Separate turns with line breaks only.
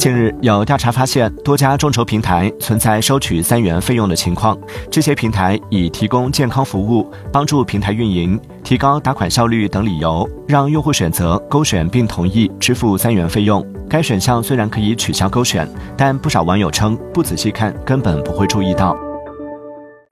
近日有调查发现，多家众筹平台存在收取三元费用的情况。这些平台以提供健康服务、帮助平台运营、提高打款效率等理由，让用户选择勾选并同意支付三元费用。该选项虽然可以取消勾选，但不少网友称不仔细看根本不会注意到。